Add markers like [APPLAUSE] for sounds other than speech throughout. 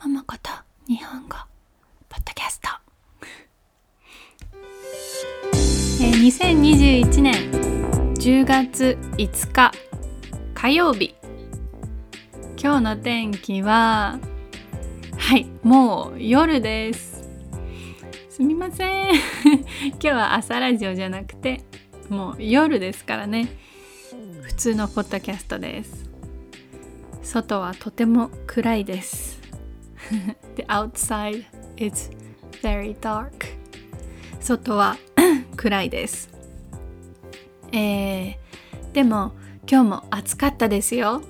ももこと日本語ポッドキャスト、えー、2021年10月5日火曜日。今日の天気ははいもう夜です。すみません。[LAUGHS] 今日は朝ラジオじゃなくてもう夜ですからね。普通のポッドキャストです。外はとても暗いです。[LAUGHS] The outside is very dark. 外は [COUGHS] 暗いです。えー、でも今日も暑かったですよ。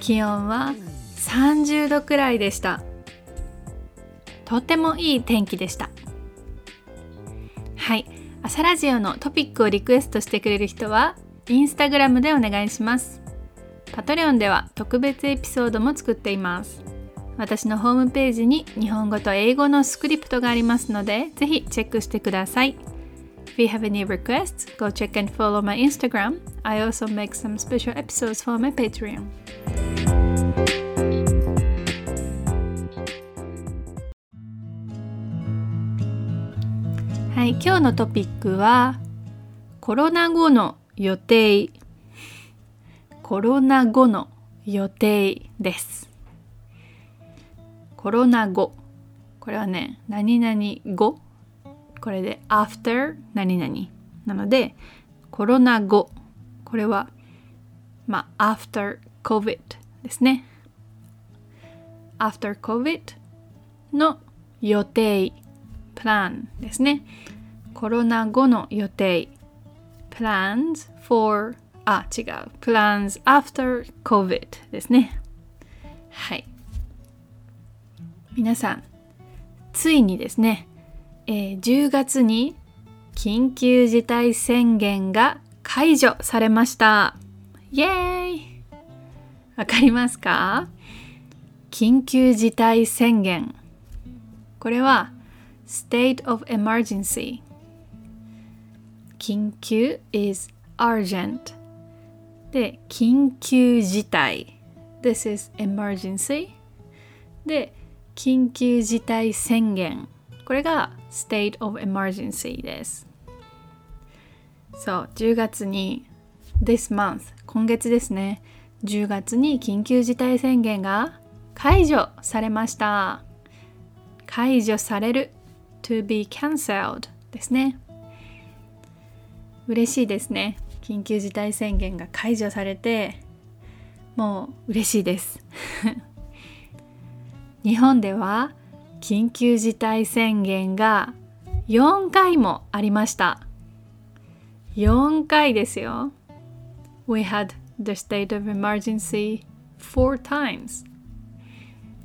気温は30度くらいでした。とてもいい天気でした。はい。朝ラジオのトピックをリクエストしてくれる人はインスタグラムでお願いします。パトレオンでは特別エピソードも作っています。私のホームページに日本語と英語のスクリプトがありますので、ぜひチェックしてください。If you have any requests, go check and follow my Instagram. I also make some special episodes for my Patreon. はい、今日のトピックはコロナ後の予定コロナ後の予定です。コロナ後。これはね何々後。これで after 何々。なのでコロナ後。これはまあ after COVID ですね。after COVID の予定。プランですね。コロナ後の予定。plans for あ違う。plans after COVID ですね。はい。皆さんついにですね、えー、10月に緊急事態宣言が解除されました。イエーイ。わかりますか？緊急事態宣言。これは state of emergency 緊急 is urgent で緊急事態。This is emergency で緊急事態宣言。これが State of Emergency です。そう10月に This month 今月ですね。10月に緊急事態宣言が解除されました。解除される。to be cancelled ですね。嬉しいですね。緊急事態宣言が解除されてもう嬉しいです。[LAUGHS] 日本では緊急事態宣言が4回もありました。4回ですよ。We had the state of emergency four times.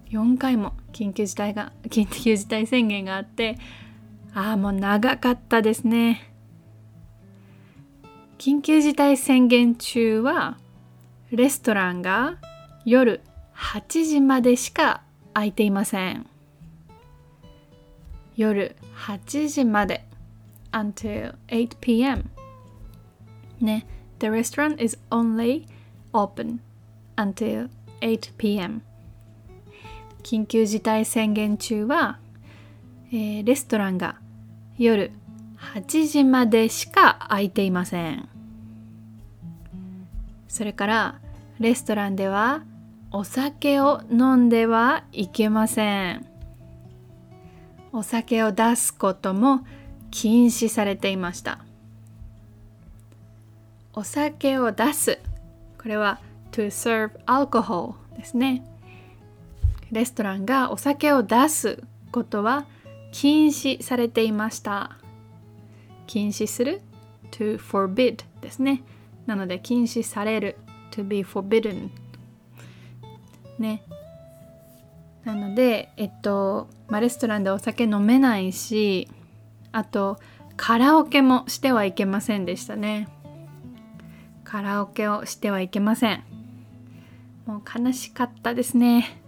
4回も緊急事態が緊急事態宣言があってああもう長かったですね。緊急事態宣言中はレストランが夜8時までしか空いていません夜8時まで until 8 p.m. ね The restaurant is only open until 8 p.m. 緊急事態宣言中は、えー、レストランが夜8時までしか空いていませんそれからレストランではお酒を飲んではいけません。お酒を出すことも禁止されていました。お酒を出す。これは to serve alcohol ですね。レストランがお酒を出すことは禁止されていました。禁止する？to forbid ですね。なので禁止される。to be forbidden ね。なのでえっと、まあ、レストランでお酒飲めないしあとカラオケもしてはいけませんでしたね。カラオケをしてはいけません。もう悲しかったですね。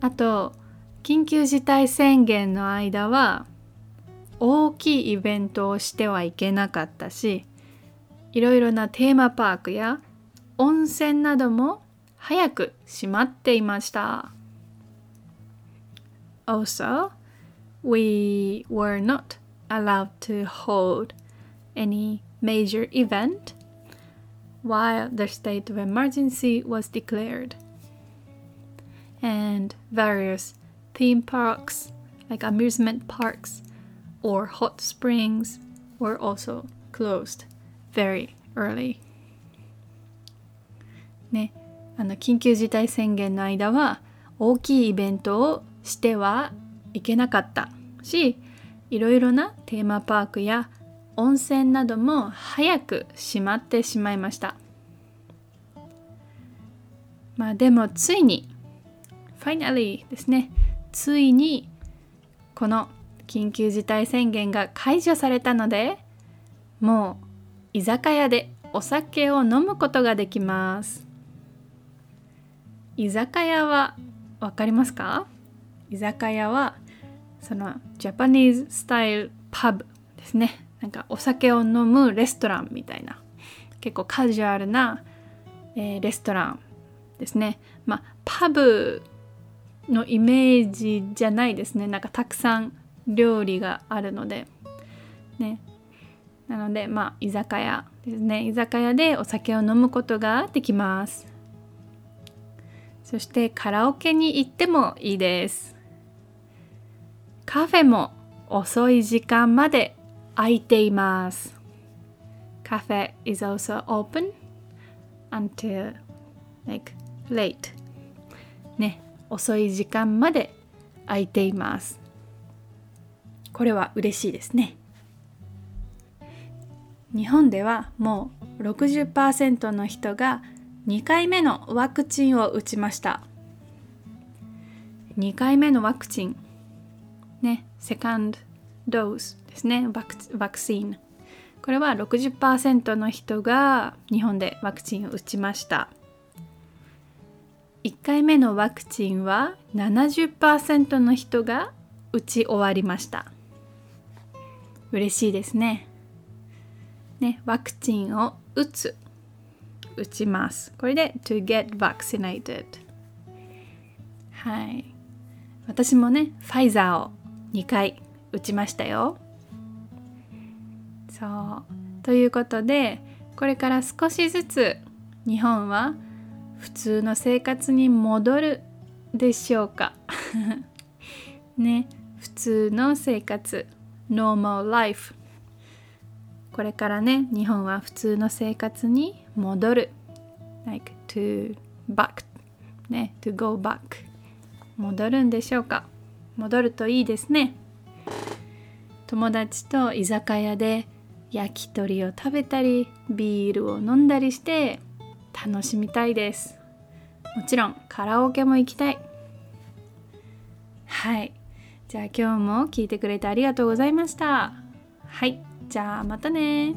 あと緊急事態宣言の間は大きいイベントをしてはいけなかったしいろいろなテーマパークや温泉なども早く閉まっていました。Also, we were not allowed to hold any major event while the state of emergency was declared. And various theme parks, like amusement parks or hot springs, were also closed very early. ね、 あの緊急事態宣言の間は大きいイベントをしてはいけなかったしいろいろなテーマパークや温泉なども早く閉まってしまいました。まあでもついに finally ですねついにこの緊急事態宣言が解除されたのでもう居酒屋でお酒を飲むことができます。居酒屋は分かりますか？居酒屋はそのジャパニーズスタイルパブですね。なんかお酒を飲むレストランみたいな結構カジュアルな、えー、レストランですね。まあパブのイメージじゃないですね。なんかたくさん料理があるので。ね。なのでまあ居酒屋ですね。居酒屋でお酒を飲むことができます。そしてカラオケに行ってもいいですカフェも遅い時間まで開いています。カフェ is also open until like late ね、遅い時間まで開いています。これは嬉しいですね。日本ではもう60%の人が2回目のワクチンを打ちました。2回目のワクチンね、セカンドドーズですね、ワクワクチン。これは60%の人が日本でワクチンを打ちました。1回目のワクチンは70%の人が打ち終わりました。嬉しいですね。ね、ワクチンを打つ。打ちます。これで to get vaccinated。はい。私もね、ファイザーを2回打ちましたよ。そうということでこれから少しずつ日本は普通の生活に戻るでしょうか [LAUGHS] ね普通の生活 normal life これからね日本は普通の生活に戻る。Like to back. ね to go back. 戻るんでしょうか？戻るといいですね。友達と居酒屋で焼き鳥を食べたりビールを飲んだりして楽しみたいです。もちろんカラオケも行きたい。はい。じゃあ今日も聞いてくれてありがとうございました。はい。じゃあまたね。